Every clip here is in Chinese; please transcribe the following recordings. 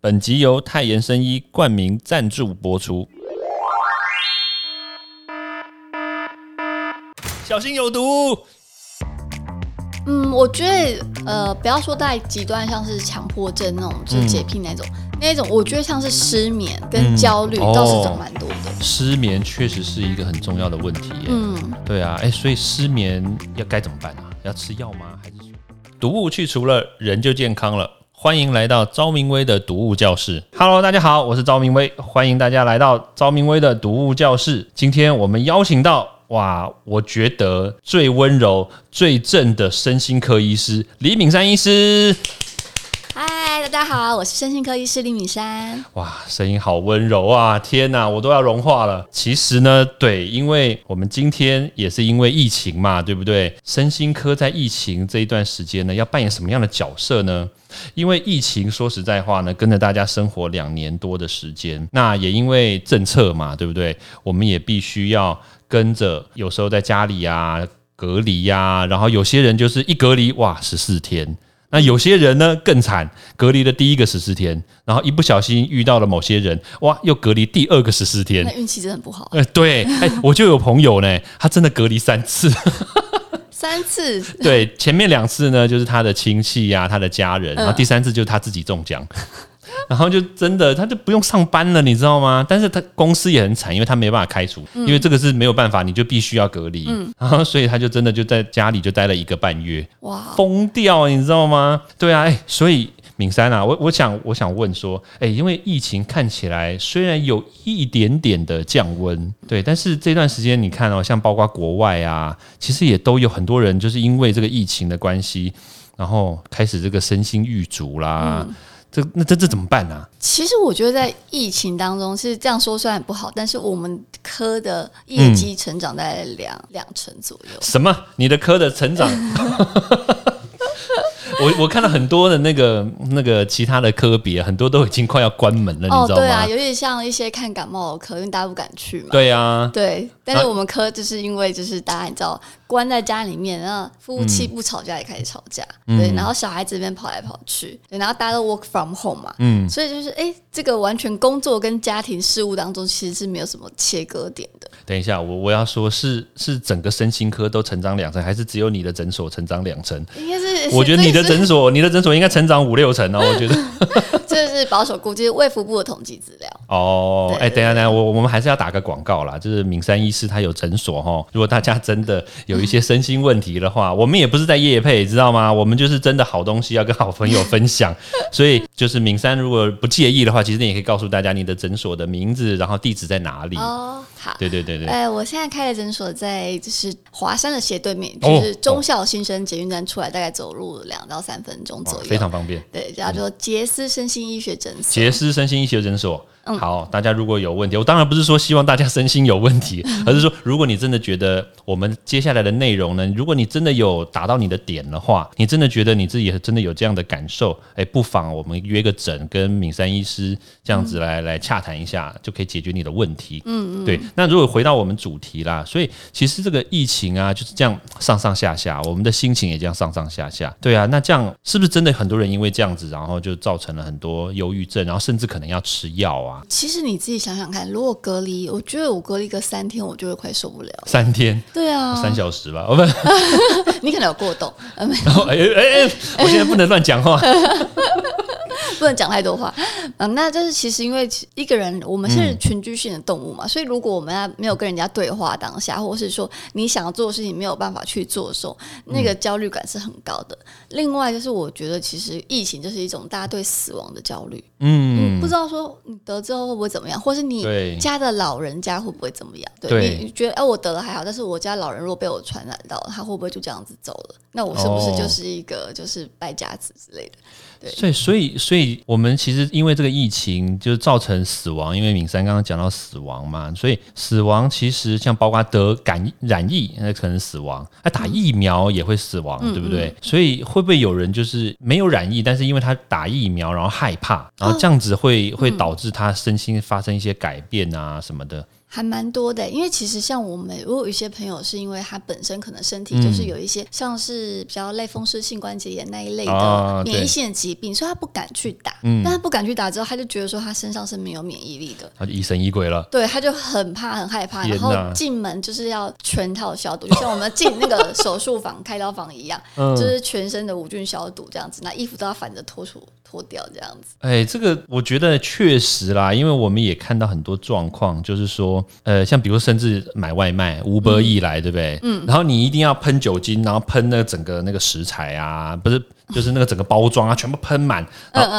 本集由泰妍生医冠名赞助播出。小心有毒！嗯，我觉得呃，不要说太极端，像是强迫症那种，就是洁癖那种，那种我觉得像是失眠跟焦虑哦倒是长蛮多的。失眠确实是一个很重要的问题耶。嗯，对啊，哎，所以失眠要该怎么办啊？要吃药吗？还是说毒物去除了，人就健康了？欢迎来到昭明威的读物教室。Hello，大家好，我是昭明威，欢迎大家来到昭明威的读物教室。今天我们邀请到哇，我觉得最温柔、最正的身心科医师李敏山医师。大家好，我是身心科医师李敏珊。哇，声音好温柔啊！天哪，我都要融化了。其实呢，对，因为我们今天也是因为疫情嘛，对不对？身心科在疫情这一段时间呢，要扮演什么样的角色呢？因为疫情，说实在话呢，跟着大家生活两年多的时间，那也因为政策嘛，对不对？我们也必须要跟着，有时候在家里呀、隔离呀、然后有些人就是一隔离哇十四天。那有些人呢更惨，隔离的第一个十四天，然后一不小心遇到了某些人，哇，又隔离第二个十四天那。运气真的很不好，呃，对，哎、我就有朋友呢，他真的隔离三次。三次对，前面两次呢，就是他的亲戚呀、他的家人，然后第三次就是他自己中奖，然后就真的他就不用上班了，你知道吗？但是他公司也很惨，因为他没办法开除，因为这个是没有办法，你就必须要隔离，然后所以他就真的就在家里就待了一个半月，哇，疯掉，你知道吗？对啊，哎、所以敏山啊，我我想我想问说，哎、因为疫情看起来虽然有一点点的降温，对，但是这段时间你看哦，像包括国外啊，其实也都有很多人就是因为这个疫情的关系，然后开始这个身心欲足啦。这那这这怎么办啊？其实我觉得在疫情当中是这样说，虽然不好，但是我们科的业绩成长在两两成左右。什么？你的科的成长？我我看到很多的那个那个其他的科别，很多都已经快要关门了，你哦，知道吗？对啊，尤其像一些看感冒的科，因为大家不敢去嘛。对啊，对，但是我们科就是因为就是大家你知道关在家里面，然后夫妻不吵架也开始吵架，对，然后小孩子这边跑来跑去，对，然后大家都 work from home 嘛，嗯，所以就是哎，这个完全工作跟家庭事务当中其实是没有什么切割点的。等一下，我我要说是是整个身心科都成长两成，还是只有你的诊所成长两成？应该是，我觉得你的诊所，你的诊所应该成长五六成哦。我觉得这是保守估计，卫福部的统计资料。哦，对哎，等一下等一下，我我们还是要打个广告啦，就是敏山医师他有诊所哈。如果大家真的有一些身心问题的话，我们也不是在夜配，知道吗？我们就是真的好东西要跟好朋友分享。所以就是敏山如果不介意的话，其实你也可以告诉大家你的诊所的名字，然后地址在哪里。哦，好。对对对对。哎，我现在开的诊所在就是华山的斜对面，哦就是中校新生捷运站出来，大概走路两到三分钟左右。非常方便。对，叫做杰斯身心医学诊所。杰斯身心医学诊所。嗯好，大家如果有问题，我当然不是说希望大家身心有问题，而是说如果你真的觉得我们接下来的内容呢，如果你真的有打到你的点的话，你真的觉得你自己真的有这样的感受，哎，不妨我们约个诊，跟敏山医师这样子来、来洽谈一下，就可以解决你的问题。嗯嗯，对。那如果回到我们主题啦，所以其实这个疫情啊就是这样上上下下，我们的心情也这样上上下下。对啊，那这样是不是真的很多人因为这样子，然后就造成了很多忧郁症，然后甚至可能要吃药啊？其实你自己想想看，如果隔离，我觉得我隔离个三天，我就会快受不了。三天、对啊，三小时吧，哦不，你可能有过动，然 后哎哎哎，我现在不能乱讲话。不能讲太多话。嗯，那就是其实因为一个人，我们是群居性的动物嘛，所以如果我们要没有跟人家对话当下，或是说你想要做的事情没有办法去做的时候，那个焦虑感是很高的。另外就是我觉得其实疫情就是一种大家对死亡的焦虑，嗯嗯，不知道说你得之后会不会怎么样，或是你家的老人家会不会怎么样？对对你觉得哎、我得了还好，但是我家老人如果被我传染到，他会不会就这样子走了？那我是不是哦就是一个就是败家子之类的？对所以，所以，所以我们其实因为这个疫情，就造成死亡。因为敏山刚刚讲到死亡嘛，所以死亡其实像包括得感染疫，那可能死亡；那打疫苗也会死亡，对不对？所以会不会有人就是没有染疫，但是因为他打疫苗，然后害怕，然后这样子会、会导致他身心发生一些改变啊什么的？还蛮多的，因为其实像我们，如果有一些朋友是因为他本身可能身体就是有一些像是比较类风湿性关节炎那一类的免疫性的疾病，所以他不敢去打。嗯但他不敢去打之后，他就觉得说他身上是没有免疫力的。他就疑神疑鬼了。对，他就很怕、很害怕，然后哪进门就是要全套消毒，就像我们进那个手术房、开刀房一样，嗯就是全身的无菌消毒这样子，那衣服都要反着脱出脱掉这样子。哎，这个我觉得确实啦，因为我们也看到很多状况，就是说，呃，像比如甚至买外卖，Uber E 来，对不对？嗯。然后你一定要喷酒精，然后喷那整个那个食材啊，不是，就是那个整个包装啊，全部喷满，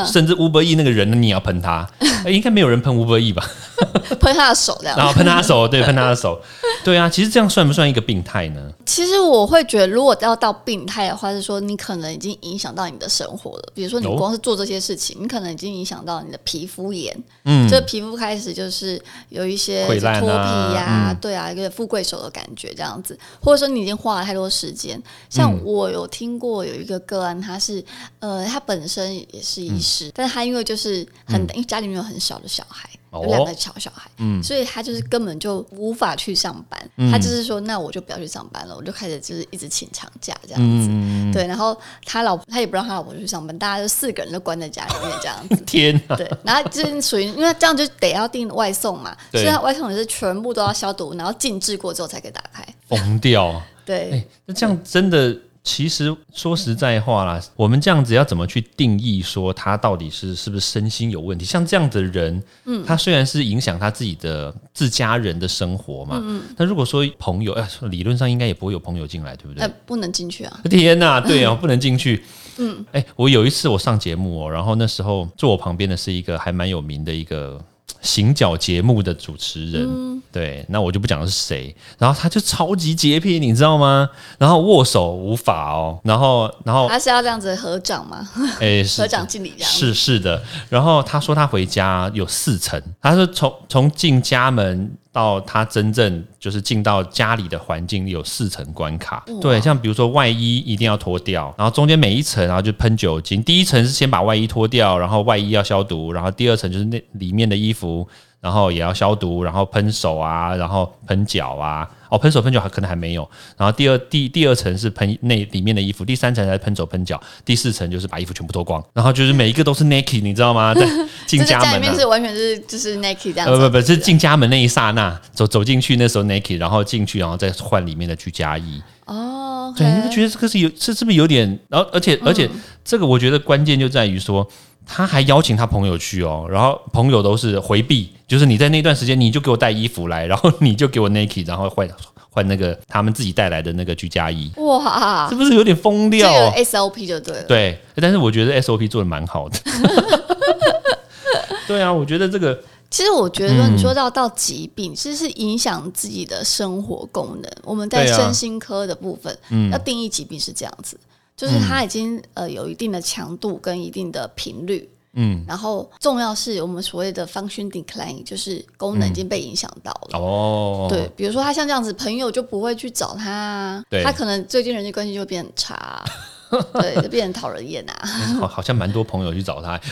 甚至 Uber E 那个人呢，你也要喷他。哎应该没有人喷 Uber E 吧？喷他的手这样然后喷他的手，对，喷他的手，对啊。其实这样算不算一个病态呢？其实我会觉得，如果要到病态的话，是说你可能已经影响到你的生活了。比如说，你哦光是做这些事情，你可能已经影响到你的皮肤炎，嗯，这皮肤开始就是有一些脱皮呀、嗯对啊，一个富贵手的感觉这样子，或者说你已经花了太多时间。像嗯我有听过有一个个案，他是呃，他本身也是医师，嗯但是他因为就是很、因为家里面有很小的小孩。哦有两个小小孩，嗯所以他就是根本就无法去上班。他就是说，那我就不要去上班了，我就开始就是一直请长假这样子。对，然后他老婆他也不让他老婆去上班，大家就四个人都关在家里面这样子。天啊！对，然后就是属于，因为这样就得要订外送嘛，所以他外送也是全部都要消毒，然后静置过之后才可以打开。疯掉。对，哎，那这样真的，其实说实在话啦，我们这样子要怎么去定义说他到底是是不是身心有问题？像这样的人，嗯，他虽然是影响他自己的自家人的生活嘛，嗯但如果说朋友，哎、理论上应该也不会有朋友进来，对不对？呃，不能进去啊。天呐，对啊，不能进去。嗯，哎、我有一次我上节目哦，然后那时候坐我旁边的是一个还蛮有名的一个行脚节目的主持人，对，那我就不讲是谁，然后他就超级洁癖，你知道吗？然后握手无法哦，然后然后他是要这样子合掌吗？哎、是 合掌敬礼这样。是是的，然后他说他回家有四层，他说从从进家门到他真正就是进到家里的环境有四层关卡。对，像比如说外衣一定要脱掉，然后中间每一层然后就喷酒精。第一层是先把外衣脱掉，然后外衣要消毒，然后第二层就是那里面的衣服。然后也要消毒，然后喷手啊，然后喷脚啊，哦，喷手喷脚还可能还没有。然后第二第第二层是喷那里面的衣服，第三层才是喷手喷脚，第四层就是把衣服全部脱光，然后就是每一个都是 naked，你知道吗？在 进家门啊家里面。是完全是就是 naked 这样子。呃不不，是进家门那一刹那，走走进去那时候 naked，然后进去，然后再换里面的居家衣。哦，对，你不觉得这个是有是是不是有点？然后而且而且这个我觉得关键就在于说，他还邀请他朋友去哦，然后朋友都是回避，就是你在那段时间你就给我带衣服来，然后你就给我 naked，然后换换那个他们自己带来的那个居家衣，哇是，不是有点疯这掉？有 SOP 就对了。对，但是我觉得 SOP 做的蛮好的。对啊，我觉得这个其实我觉得你说到到疾病，其实是影响自己的生活功能。我们在身心科的部分，嗯要定义疾病是这样子，就是它已经呃有一定的强度跟一定的频率。嗯，然后重要是我们所谓的 function decline，就是功能已经被影响到了。哦，对，比如说他像这样子，朋友就不会去找他他可能最近人际关系就会变差啊、对，就变成讨人厌啊。好，好像蛮多朋友去找他。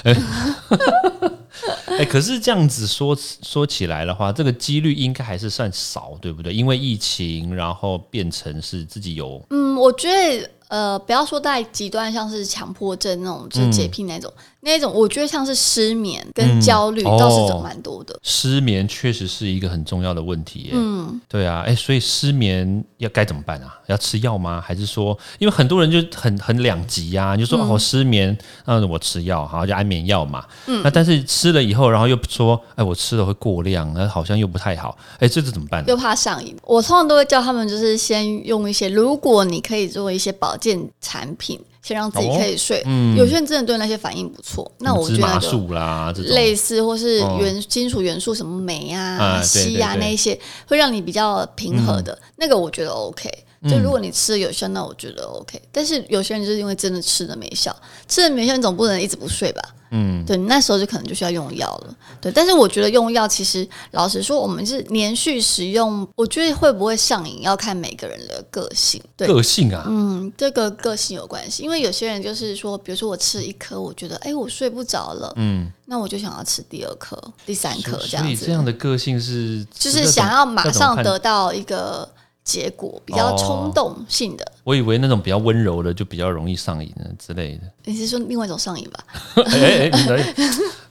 哎、可是这样子说说起来的话，这个几率应该还是算少，对不对？因为疫情，然后变成是自己有嗯，我觉得呃，不要说在极端，像是强迫症那种，就是洁癖那种，那种我觉得像是失眠跟焦虑嗯倒是哦走蛮多的。失眠，确实是一个很重要的问题耶。嗯，对啊，哎、所以失眠要该怎么办啊？要吃药吗？还是说，因为很多人就很很两极呀、啊，就说、哦失眠，那我吃药，好就安眠药嘛。嗯，那但是吃了以后，然后又说，哎，我吃了会过量，那好像又不太好。哎，这次怎么办呢？又怕上瘾，我通常都会叫他们，就是先用一些，如果你可以做一些保健产品，先让自己可以睡。有些人真的对那些反应不错，那我觉得就素啦，类似或是哦元、金属元素什么镁啊、硒啊那一些，会让你比较平和的、那个，我觉得 OK。就如果你吃的有效，那我觉得 OK。但是有些人就是因为真的吃的没效，吃的没效，你总不能一直不睡吧？嗯，对，那时候就可能就需要用药了。对，但是我觉得用药其实老实说，我们是连续使用，我觉得会不会上瘾要看每个人的个性。对，个性啊，嗯，这个个性有关系，因为有些人就是说，比如说我吃一颗，我觉得哎，我睡不着了，嗯，那我就想要吃第二颗、第三颗这样子。所以这样的个性是就是想要马上得到一个。结果比较冲动性的，我以为那种比较温柔的就比较容易上瘾之类的。你是说另外一种上瘾吧？哎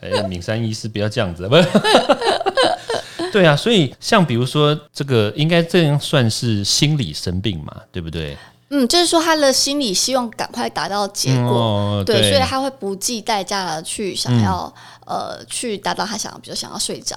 哎，敏山医师不要这样子？对啊，所以像比如说这个，应该这样算是心理生病嘛，对不对？嗯，就是说他的心理希望赶快达到结果，对，所以他会不计代价的去想要呃去达到他想要，比如想要睡着。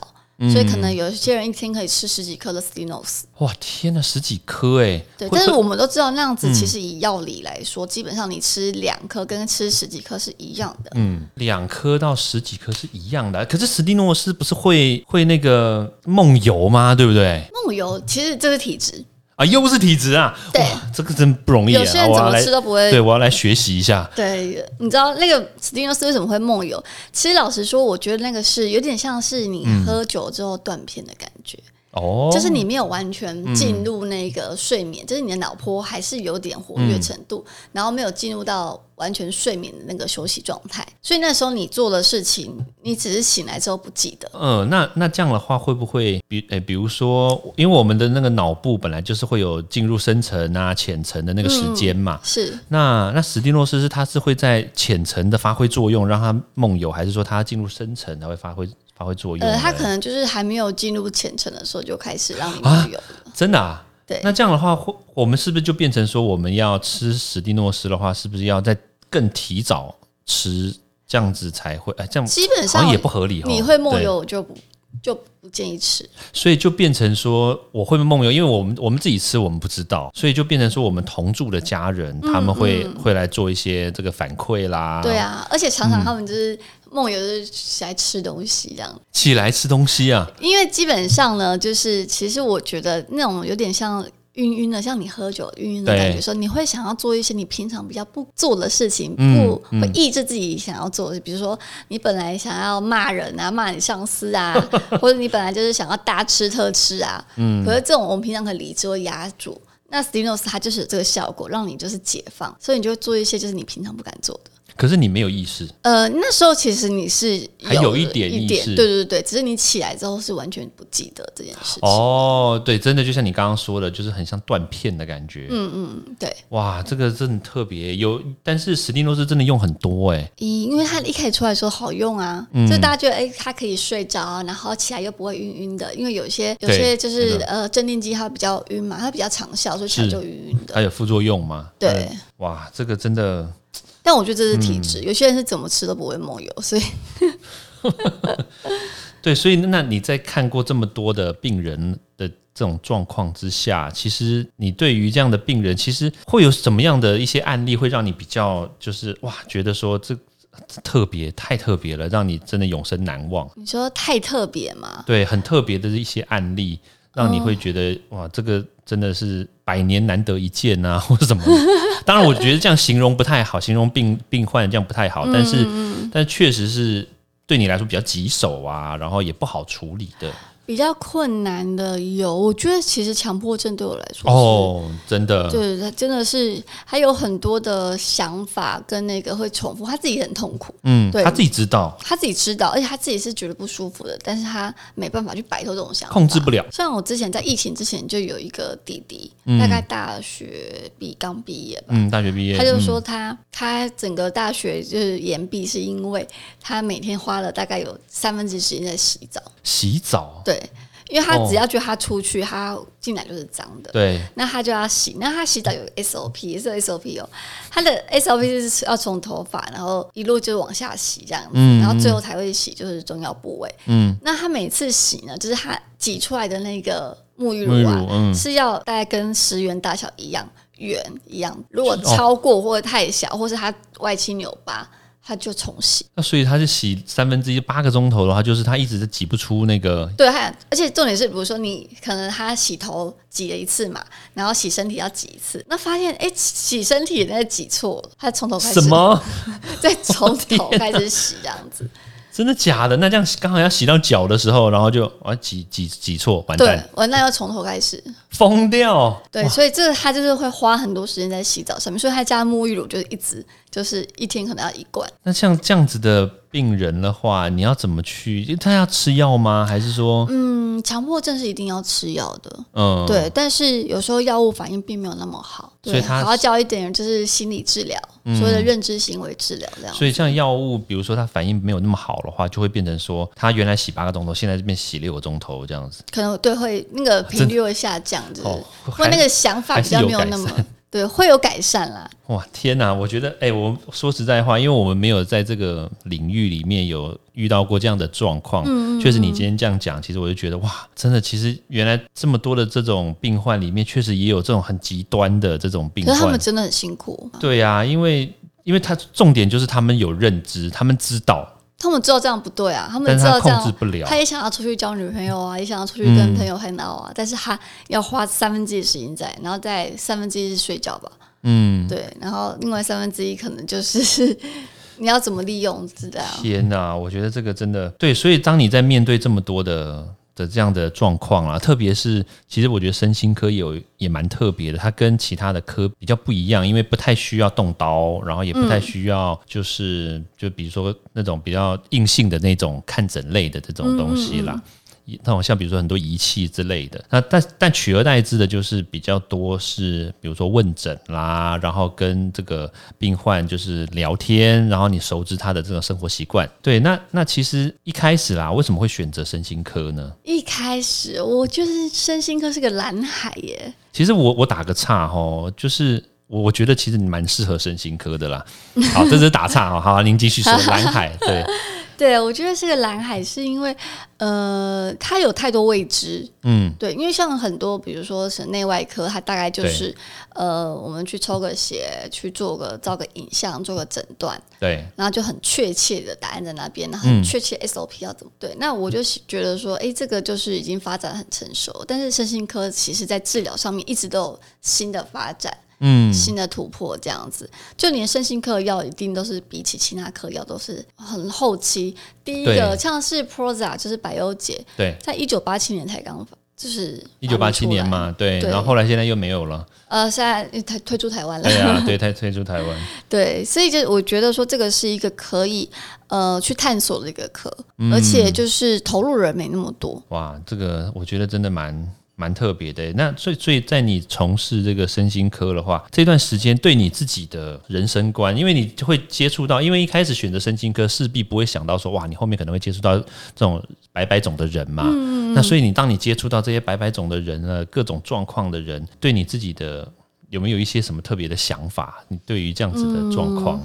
所以可能有一些人一天可以吃十几颗的 Stinos。哇，天呐，十几颗哎！对，但是我们都知道那样子，其实以药理来说，基本上你吃两颗跟吃十几颗是一样的。嗯，两颗到十几颗是一样的。可是史蒂诺斯不是会会那个梦游吗？对不对？梦游其实这是体质。啊，又不是体质啊！对，这个真不容易。有些人怎么吃都不会。对，我要来学习一下。对，你知道那个史蒂诺斯为什么会梦游？其实老实说，我觉得那个是有点像是你喝酒之后断片的感觉。哦，就是你没有完全进入那个睡眠，就是你的脑波还是有点活跃程度，然后没有进入到完全睡眠的那个休息状态，所以那时候你做的事情，你只是醒来之后不记得。嗯，那那这样的话会不会比诶，比如说，因为我们的那个脑部本来就是会有进入深层啊、浅层的那个时间嘛，是。那那史蒂诺斯是他是会在浅层的发挥作用，让他梦游，还是说他进入深层才会发挥？发挥作用？呃，他可能就是还没有进入浅层的时候就开始让你梦游了。真的啊？对。那这样的话，我们是不是就变成说，我们要吃史蒂诺斯的话，是不是要在更提早吃，这样子才会？哎，这样基本上也不合理。你会梦游就不就不建议吃。所以就变成说，我会梦游，因为我们我们自己吃我们不知道，所以就变成说，我们同住的家人他们会会来做一些这个反馈啦。对啊，而且常常他们就是。梦游就是起来吃东西这样，起来吃东西啊？因为基本上呢，就是其实我觉得那种有点像晕晕的，像你喝酒晕晕的感觉，说你会想要做一些你平常比较不做的事情，不会抑制自己想要做的，比如说你本来想要骂人啊，骂你上司啊，或者你本来就是想要大吃特吃啊，嗯，可是这种我们平常可以理智会压住，那 Stinos 它就是这个效果，让你就是解放，所以你就会做一些就是你平常不敢做的。可是你没有意识。呃，那时候其实你是还有一点意识，对对对，只是你起来之后是完全不记得这件事情。哦，对，真的就像你刚刚说的，就是很像断片的感觉。嗯嗯，对。哇，这个真的特别有，但是史蒂诺是真的用很多哎。因为他一开始出来说好用啊，所以大家觉得哎，它可以睡着，然后起来又不会晕晕的。因为有些有些就是呃镇定剂它比较晕嘛，它比较长效，所以起来就晕晕的。它有副作用吗？对。哇，这个真的。但我觉得这是体质，有些人是怎么吃都不会梦游，所以，对，所以那你在看过这么多的病人的这种状况之下，其实你对于这样的病人，其实会有什么样的一些案例，会让你比较就是哇，觉得说这特别太特别了，让你真的永生难忘。你说太特别吗？对，很特别的一些案例。让你会觉得哇，这个真的是百年难得一见啊，或者什么？当然，我觉得这样形容不太好，形容病病患这样不太好。但是，但确实是对你来说比较棘手啊，然后也不好处理的。比较困难的有，我觉得其实强迫症对我来说哦，真的，对他真的是还有很多的想法跟那个会重复，他自己很痛苦，嗯，对。他自己知道，他自己知道，而且他自己是觉得不舒服的，但是他没办法去摆脱这种想法，控制不了。像我之前在疫情之前就有一个弟弟，大概大学毕刚毕业吧，嗯，大学毕业，他就说他他整个大学就是延毕，是因为他每天花了大概有三分之时间在洗澡，洗澡，对。因为他只要觉得他出去，他进来就是脏的。对，那他就要洗。那他洗澡有 SOP，也是 SOP 哦。他的 SOP 是要从头发，然后一路就往下洗这样子，然后最后才会洗就是重要部位。嗯，那他每次洗呢，就是他挤出来的那个沐浴露啊，是要大概跟十元大小一样圆一样。如果超过或者太小，或是他外七扭八。他就重洗。那所以他是洗三分之一八个钟头的话，就是他一直是挤不出那个。对，还而且重点是，比如说你可能他洗头挤了一次嘛，然后洗身体要挤一次，那发现哎洗身体那挤错了，他从头开始什么？再从头开始洗这样子。真的假的？那这样刚好要洗到脚的时候，然后就啊挤挤挤错，完对蛋，，完蛋要从头开始。疯掉。对，所以这个他就是会花很多时间在洗澡上面，所以他家沐浴乳就是一直就是一天可能要一罐。那像这样子的病人的话，你要怎么去？他要吃药吗？还是说，嗯，强迫症是一定要吃药的，嗯，对，但是有时候药物反应并没有那么好，对，所以他还要教一点就是心理治疗，所谓的认知行为治疗这样。所以像药物，比如说它反应没有那么好的话，就会变成说，它原来洗八个钟头，现在这边洗六个钟头这样子。可能对会那个频率会下降，就是哦或那个想法比较没有那么对，会有改善啦。哇，天哪！我觉得，哎、我说实在话，因为我们没有在这个领域里面有遇到过这样的状况，嗯确实你今天这样讲，其实我就觉得，哇，真的，其实原来这么多的这种病患里面，确实也有这种很极端的这种病患可是他们。真的很辛苦，对呀、因为因为他重点就是他们有认知，他们知道，他们知道这样不对啊，他们知道这样他。也想要出去交女朋友啊，也想要出去跟朋友 hang out 啊，但是他要花三分之一的时间在，然后再三分之一是睡觉吧，嗯，对，然后另外三分之一可能就是 你要怎么利用是这样。天哪，我觉得这个真的对，所以当你在面对这么多的的这样的状况啦，特别是其实我觉得身心科有也蛮特别的，它跟其他的科比较不一样，因为不太需要动刀，然后也不太需要就是、就比如说那种比较硬性的那种看诊类的这种东西啦。那种像比如说很多仪器之类的，那但但取而代之的就是比较多是比如说问诊啦，然后跟这个病患就是聊天，然后你熟知他的这种生活习惯。对，那那其实一开始啦，为什么会选择身心科呢？一开始我就是身心科是个蓝海耶，其实我我打个岔哈，就是我我觉得其实你蛮适合身心科的啦。好，这是打岔哈，好，您继续说蓝海，对，对我觉得是个蓝海，是因为呃，它有太多未知，嗯，对，因为像很多，比如说省内外科，它大概就是呃，我们去抽个血，去做个照个影像，做个诊断，对，然后就很确切的答案在那边，然后很确切 SOP 要怎么对。那我就觉得说，哎，这个就是已经发展很成熟，但是身心科其实在治疗上面一直都有新的发展。嗯，新的突破这样子，就连身心科的药一定都是比起其他科药都是很后期。第一个像是 Proza，就是百忧解，对，在一九八七年才刚发，就是一九八七年嘛，对，对。然后后来现在又没有了，呃，现在推推出台湾了，对啊，对，他退出台湾。对，所以就我觉得说这个是一个可以呃去探索的一个课，嗯。而且就是投入人没那么多。哇，这个我觉得真的蛮蛮特别的。那所以所以在你从事这个身心科的话，这段时间对你自己的人生观，因为你会接触到，因为一开始选择身心科，势必不会想到说，哇，你后面可能会接触到这种白白种的人嘛。那所以你当你接触到这些白白种的人呢，各种状况的人，对你自己的。有没有一些什么特别的想法？你对于这样子的状况，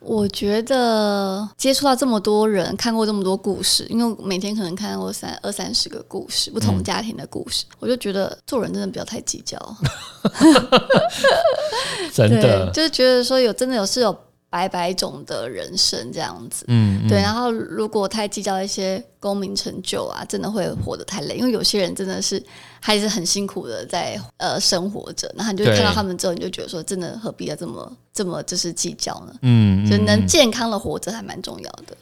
我觉得接触到这么多人，看过这么多故事，因为我每天可能看过三二三十个故事，不同家庭的故事，我就觉得做人真的不要太计较。对，真的，就是觉得说有真的有是有百百种的人生这样子。嗯，对，然后如果太计较一些功名成就啊，真的会活得太累。因为有些人真的是还是很辛苦的在呃生活着，然后你就看到他们之后，你就觉得说，真的何必要这么这么就是计较呢？嗯，就嗯能健康的活着还蛮重要的。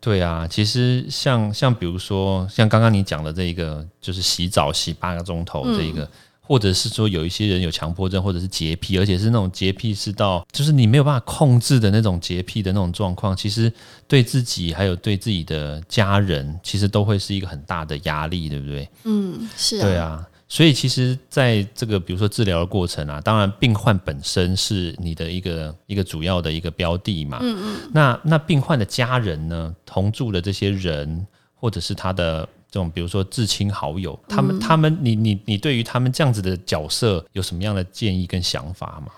对啊，其实像像比如说像刚刚你讲的这一个，就是洗澡洗八个钟头这一个。或者是说有一些人有强迫症，或者是洁癖，而且是那种洁癖是到就是你没有办法控制的那种洁癖的那种状况，其实对自己还有对自己的家人，其实都会是一个很大的压力，对不对？嗯，是啊，对啊，所以其实在这个比如说治疗的过程啊，当然病患本身是你的一个一个主要的一个标的嘛。嗯嗯。那那病患的家人呢，同住的这些人，或者是他的这种比如说至亲好友，他们、他们，你你你对于他们这样子的角色有什么样的建议跟想法吗？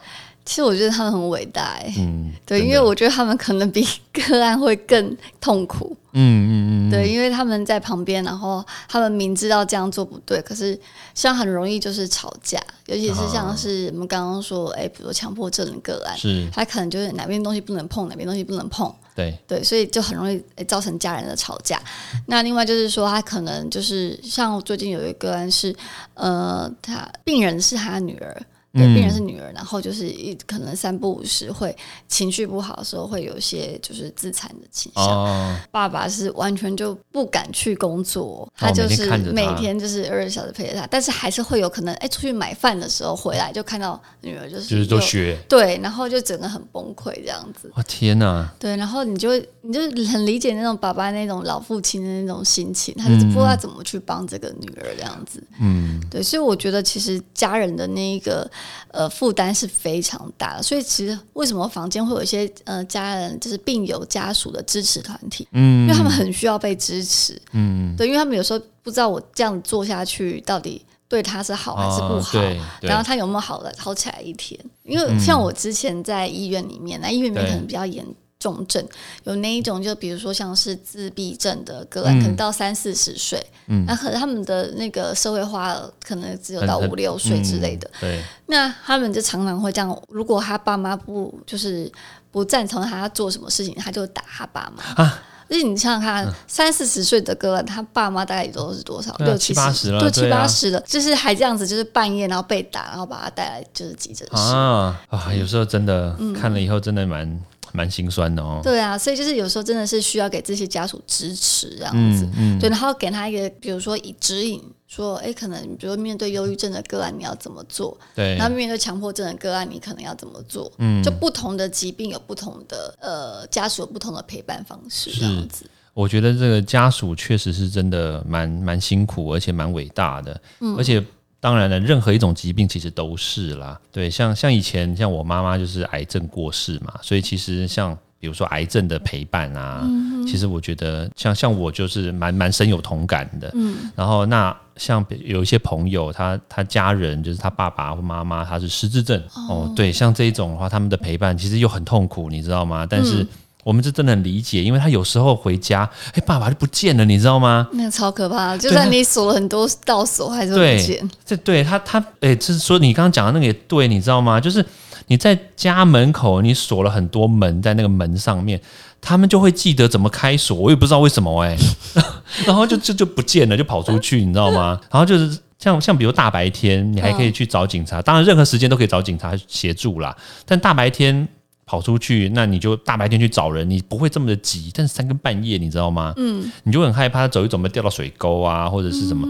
其实我觉得他们很伟大哎、嗯，对，因为我觉得他们可能比个案会更痛苦。嗯嗯嗯，对，因为他们在旁边，然后他们明知道这样做不对，可是像很容易就是吵架，尤其是像是我们刚刚说，哎、比如说强迫症的个案，是。他可能就是哪边东西不能碰，哪边东西不能碰，对，对，所以就很容易诶造成家人的吵架。那另外就是说，他可能就是像最近有一个案是，呃，他病人是他女儿。对，病人是女儿，然后就是一可能三不五时会情绪不好的时候，会有一些就是自残的倾向。哦，爸爸是完全就不敢去工作，他哦就是每天就是二十小时陪着他，但是还是会有可能，哎，出去买饭的时候回来就看到女儿就是就是都学。对，然后就整个很崩溃这样子。哇天哪！对，然后你就，你就很理解那种爸爸那种老父亲的那种心情，他就是不知道怎么去帮这个女儿这样子。嗯，对，所以我觉得其实家人的那一个呃负担是非常大的。所以其实为什么房间会有一些呃家人就是病友家属的支持团体？嗯，因为他们很需要被支持。嗯，对，因为他们有时候不知道我这样做下去到底。对他是好还是不哦好？然后他有没有好的好起来一天？因为像我之前在医院里面，那医院里面可能比较严重症，有那一种就比如说像是自闭症的个案，可能到三四十岁，嗯，那可能他们的那个社会化可能只有到五六岁之类的，嗯对，那他们就常常会这样。如果他爸妈不就是不赞成他做什么事情，他就打他爸妈。啊。而且你想想看，三四十岁的个案，他爸妈大概也都是多少？六七八十了六，七八十了，就是还这样子，就是半夜然后被打，然后把他带来就是急诊室。啊啊，有时候真的嗯。看了以后，真的蛮蛮心酸的哦。对啊，所以就是有时候真的是需要给这些家属支持这样子，嗯对，然后给他一个，比如说以指引，说，哎，可能比如说面对忧郁症的个案你要怎么做，对。然后面对强迫症的个案你可能要怎么做，嗯，就不同的疾病有不同的呃家属有不同的陪伴方式这样子，我觉得这个家属确实是真的蛮蛮辛苦，而且蛮伟大的，嗯。而且。当然了，任何一种疾病其实都是啦。对，像像以前像我妈妈就是癌症过世嘛，所以其实像比如说癌症的陪伴啊，其实我觉得像像我就是蛮蛮深有同感的。嗯，然后那像有一些朋友，他他家人就是他爸爸或妈妈他是失智症哦对，像这一种的话，他们的陪伴其实又很痛苦，你知道吗？但是。我们是真的很理解，因为他有时候回家，哎，爸爸就不见了，你知道吗？那个超可怕，就算你锁了很多道锁，还是不见。这对他他哎，就是说你刚刚讲的那个也对，你知道吗？就是你在家门口你锁了很多门在那个门上面，他们就会记得怎么开锁，我也不知道为什么哎、然后就就就不见了，就跑出去，你知道吗？然后就是。像像比如大白天，你还可以去找警察，当然任何时间都可以找警察协助啦。但大白天跑出去，那你就大白天去找人，你不会这么的急。但是三更半夜，你知道吗？嗯，你就很害怕，走一走会掉到水沟啊，或者是什么。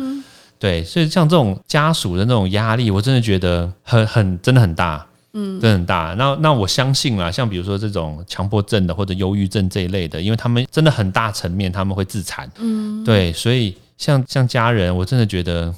对，所以像这种家属的那种压力，我真的觉得很很真的很大，嗯，真的很大。那那我相信啦，像比如说这种强迫症的或者忧郁症这一类的，因为他们真的很大层面他们会自残，嗯，对，所以像像家人，我真的觉得。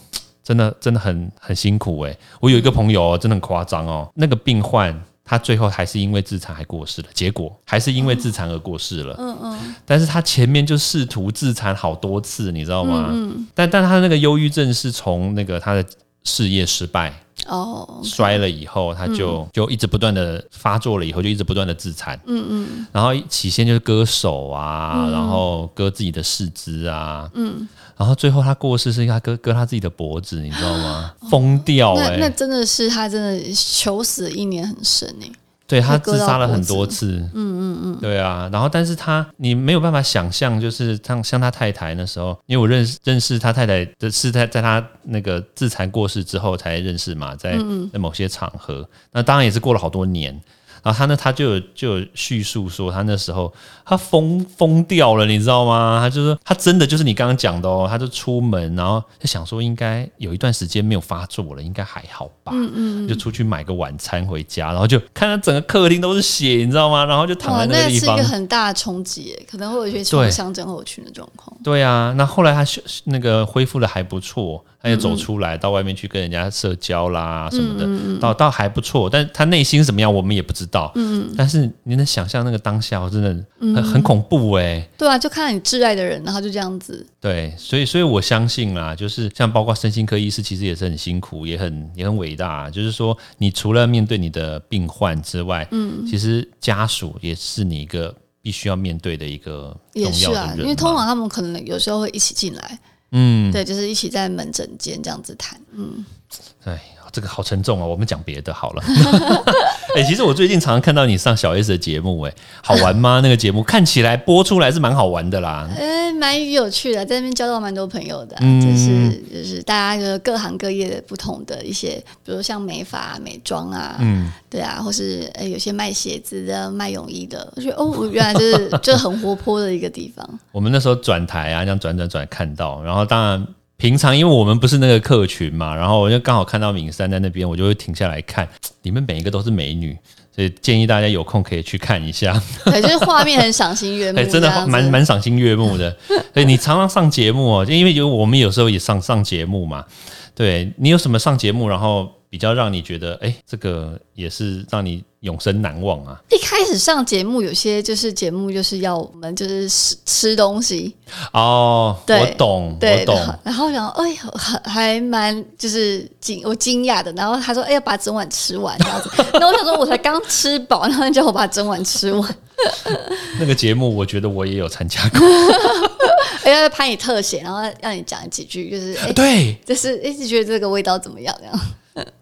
真的真的很很辛苦诶、我有一个朋友、哦，真的很夸张哦，那个病患他最后还是因为自残还过世了，结果还是因为自残而过世了。嗯嗯，但是他前面就试图自残好多次，你知道吗？但但他那个忧郁症是从那个他的事业失败哦，摔了以后，他就、就一直不断的发作了，以后就一直不断的自残。嗯嗯。然后起先就是割手啊，然后割自己的四肢啊。嗯。然后最后他过世是因为他割割他自己的脖子，你知道吗？疯掉哎、那那真的是他真的求死一年很深哎。对他自杀了很多次，嗯嗯嗯，对啊，然后但是他你没有办法想象，就是像像他太太那时候，因为我认识认识他太太的是在在他那个自残过世之后才认识嘛，在在某些场合，那当然也是过了好多年。然后他呢，他就有就有叙述说，他那时候他疯疯掉了，你知道吗？他就是他真的就是你刚刚讲的哦，他就出门，然后就想说应该有一段时间没有发作了，应该还好吧？嗯嗯，就出去买个晚餐回家，然后就看他整个客厅都是血，你知道吗？然后就躺，在那个地方那是一个。很大的冲击，可能会有一些创伤症候群的状况。对啊，那后来他修那个恢复的还不错，他也走出来到外面去跟人家社交啦什么的，到到还不错。但他内心怎么样，我们也不知道。嗯，但是你能想象那个当下，我真的很很恐怖哎、对啊，就看到你挚爱的人，然后就这样子，对，所以所以我相信啦，就是像包括身心科医师，其实也是很辛苦，也很也很伟大。就是说，你除了面对你的病患之外，嗯，其实家属也是你一个必须要面对的一个重也是啊。因为通常他们可能有时候会一起进来，嗯，对，就是一起在门诊间这样子谈。嗯，哎，这个好沉重哦，我们讲别的好了。哎、其实我最近常常看到你上小 S 的节目，哎，好玩吗？那个节目看起来播出来是蛮好玩的啦。呃，蛮有趣的，在那边交到蛮多朋友的啊、嗯就是就是大家的各行各业的不同的一些，比如像美发、啊、美妆啊，嗯，对啊，或是呃有些卖鞋子的、卖泳衣的，我觉得哦，原来就是就是很活泼的一个地方。我们那时候转台啊，这样转转转看到，然后当然平常因为我们不是那个客群嘛，然后我就刚好看到敏山在那边，我就会停下来看，里面每一个都是美女，所以建议大家有空可以去看一下，对，就是画面很赏心悦目 哎、真的蛮蛮赏心悦目的。对你常常上节目哦，就因为有我们有时候也上上节目嘛，对你有什么上节目，然后比较让你觉得，哎、这个也是让你永生难忘啊。一开始上节目，有些就是节目就是要我们就是吃吃东西，哦，对我懂，我，懂然。后然后想，哎呦，还还蛮就是惊我惊讶的。然后他说，哎，要把整碗吃完这样子。然后我想说，我才刚吃饱，然后你叫我把整碗吃完，那个节目，我觉得我也有参加过。哎，要拍你特写，然后让你讲几句，就是哎，对，就是一直觉得这个味道怎么样这样。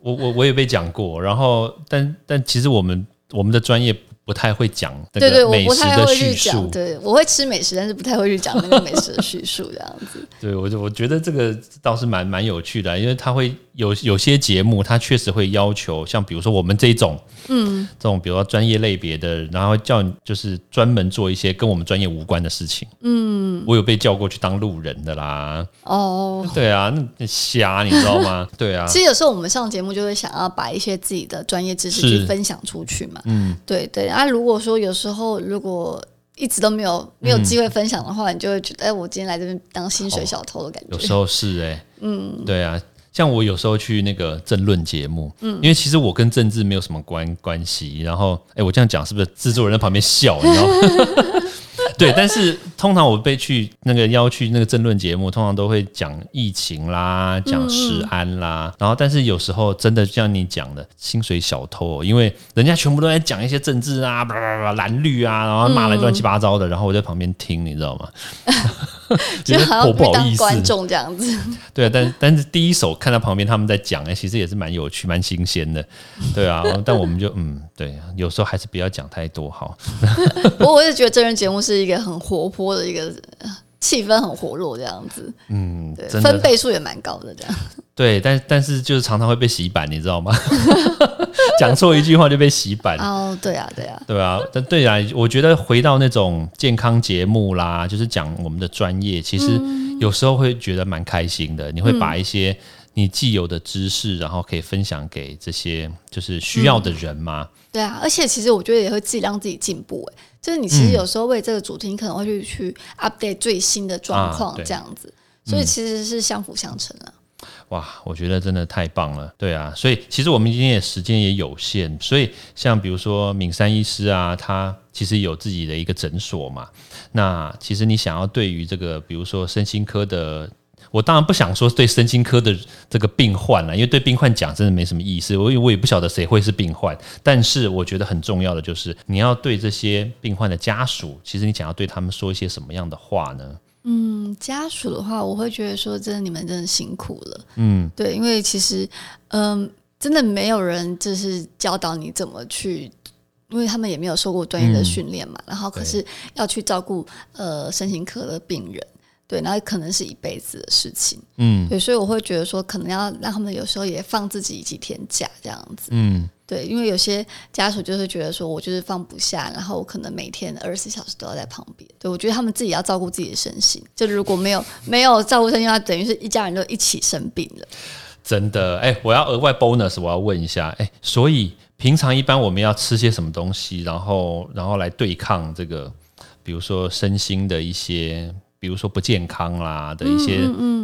我我我也被讲过，然后但但其实我们我们的专业不太会讲那对对，我个美食不太的叙会去讲，述。对，我会吃美食，但是不太会去讲那个美食的叙述这样子。对，我就我觉得这个倒是蛮蛮有趣的，因为它会有有些节目，它确实会要求，像比如说我们这一种，嗯，这种比如说专业类别的，然后叫你就是专门做一些跟我们专业无关的事情。嗯，我有被叫过去当路人的啦。哦，对啊，那瞎你知道吗？对啊，其实有时候我们上节目就会想要把一些自己的专业知识去分享出去嘛。嗯，对对。啊，如果说有时候如果一直都没有没有机会分享的话，你就会觉得，哎，我今天来这边当薪水小偷的感觉。有时候是哎、嗯，对啊，像我有时候去那个政论节目，嗯，因为其实我跟政治没有什么关关系，然后哎、我这样讲是不是制作人在旁边笑，你知道吗？对，但是通常我被去那个邀去那个政论节目，通常都会讲疫情啦，讲食安啦，然后但是有时候真的像你讲的薪水小偷、哦，因为人家全部都在讲一些政治啊，叭叭叭蓝绿啊，然后骂的乱七八糟的，然后我在旁边听，你知道吗？就好像我不当观众这样子。对啊，但但是第一手看到旁边他们在讲，哎、其实也是蛮有趣、蛮新鲜的，对啊。但我们就嗯，对，有时候还是不要讲太多好。不过我是觉得真人节目是一个很活泼的一个呃气氛，很活络这样子。嗯，对，分贝数也蛮高的这样。对，但但是就是常常会被洗版，你知道吗？讲错一句话就被洗版。哦，对啊，对啊。对啊，但对啊，我觉得回到那种健康节目啦，就是讲我们的专业，其实有时候会觉得蛮开心的。你会把一些你既有的知识，然后可以分享给这些就是需要的人嘛。对啊，而且其实我觉得也会自己让自己进步。哎，就是你其实有时候为这个主题，你可能会去去 update 最新的状况这样子，所以其实是相辅相成啊。哇，我觉得真的太棒了，对啊，所以其实我们今天也时间也有限，所以像比如说敏山医师啊，他其实有自己的一个诊所嘛，那其实你想要对于这个，比如说身心科的，我当然不想说对身心科的这个病患了，因为对病患讲真的没什么意思，我我也不晓得谁会是病患，但是我觉得很重要的就是你要对这些病患的家属，其实你想要对他们说一些什么样的话呢？嗯，家属的话，我会觉得说，真的你们真的辛苦了。嗯，对，因为其实，嗯，真的没有人就是教导你怎么去。因为他们也没有受过专业的训练嘛，然后可是要去照顾呃身心科的病人，对，然后可能是一辈子的事情，嗯对，所以我会觉得说，可能要让他们有时候也放自己几天假这样子，嗯，对，因为有些家属就是觉得说我就是放不下，然后我可能每天二十四小时都要在旁边。对我觉得他们自己要照顾自己的身心，就如果没有没有照顾身心的话，等于是一家人都一起生病了。真的，哎、我要额外 bonus，我要问一下，哎、所以平常一般我们要吃些什么东西，然后然后来对抗这个，比如说身心的一些，比如说不健康啦的一些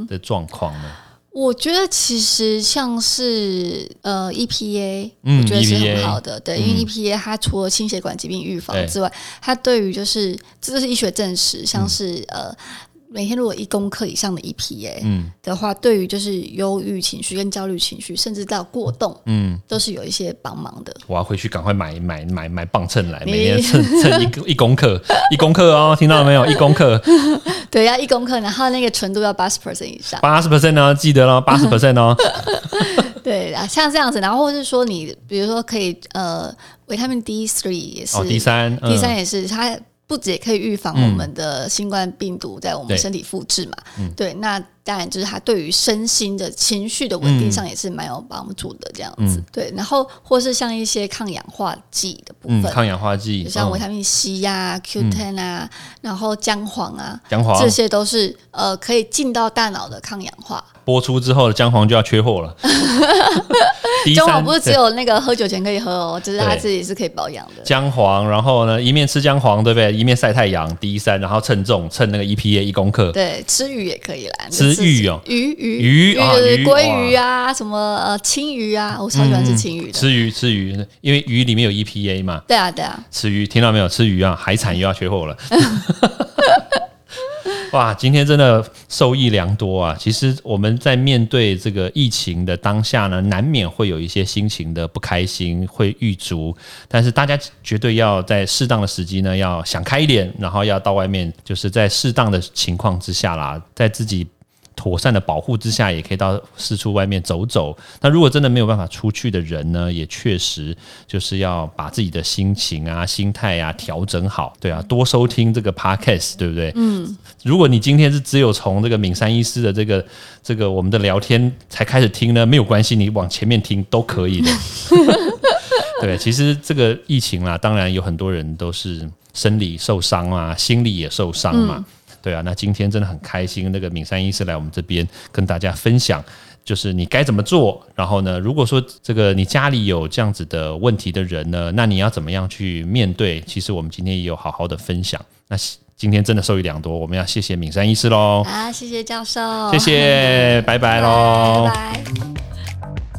的状况呢？我觉得其实像是呃 EPA，、嗯我觉得是很好的，对，因为 EPA 它除了心血管疾病预防之外，它对于就是这是医学证实，像是、呃每天如果一公克以上的 EPA 嗯的话，对于就是忧郁情绪跟焦虑情绪，甚至到过动，嗯，都是有一些帮忙的。我要回去赶快买买买买磅秤来，每天称称一个 一公克，一公克哦，听到了没有？一公克，对，要一公克，然后那个纯度要八十 percent 以上。八十 percent 哦，记得了，八十 percent 哦。对啊，像这样子，然后或是说你，比如说可以呃，维他命 D three 也是，哦，D 三，D 三也是它。不止也可以预防我们的新冠病毒在我们身体复制嘛？对，那当然就是它对于身心的情绪的稳定上也是蛮有帮助的，这样子。对，然后或是像一些抗氧化剂的部分，抗氧化剂，像维他命 C 呀、Q ten 啊，然后姜黄啊，姜黄。这些都是呃可以进到大脑的抗氧化。播出之后的姜黄就要缺货了。姜黄不是只有那个喝酒前可以喝哦，就是它自己是可以保养的。姜黄，然后呢，一面吃姜黄，对不对？一面晒太阳。第三，然后称重，称那个 EPA 一公克。对，吃鱼也可以啦。吃鱼哦，鱼鱼鱼啊，鲑鱼啊，什么呃青鱼啊，我超喜欢吃青鱼的。吃鱼吃鱼，因为鱼里面有 EPA 嘛。对啊对啊。吃鱼，听到没有？吃鱼啊，海产又要缺货了。哇，今天真的受益良多啊！其实我们在面对这个疫情的当下呢，难免会有一些心情的不开心，会郁卒。但是大家绝对要在适当的时机呢，要想开一点，然后要到外面，就是在适当的情况之下啦，在自己。妥善的保护之下，也可以到四处外面走走。那如果真的没有办法出去的人呢，也确实就是要把自己的心情啊、心态啊调整好。对啊，多收听这个 podcast，对不对？嗯。如果你今天是只有从这个敏山医师的这个这个我们的聊天才开始听呢，没有关系，你往前面听都可以的。对，其实这个疫情啦，当然有很多人都是生理受伤啊，心理也受伤嘛。对啊，那今天真的很开心，那个敏山医师来我们这边跟大家分享，就是你该怎么做。然后呢，如果说这个你家里有这样子的问题的人呢，那你要怎么样去面对？其实我们今天也有好好的分享。那今天真的受益良多，我们要谢谢敏山医师喽。啊，谢谢教授，谢谢，拜拜喽，拜拜。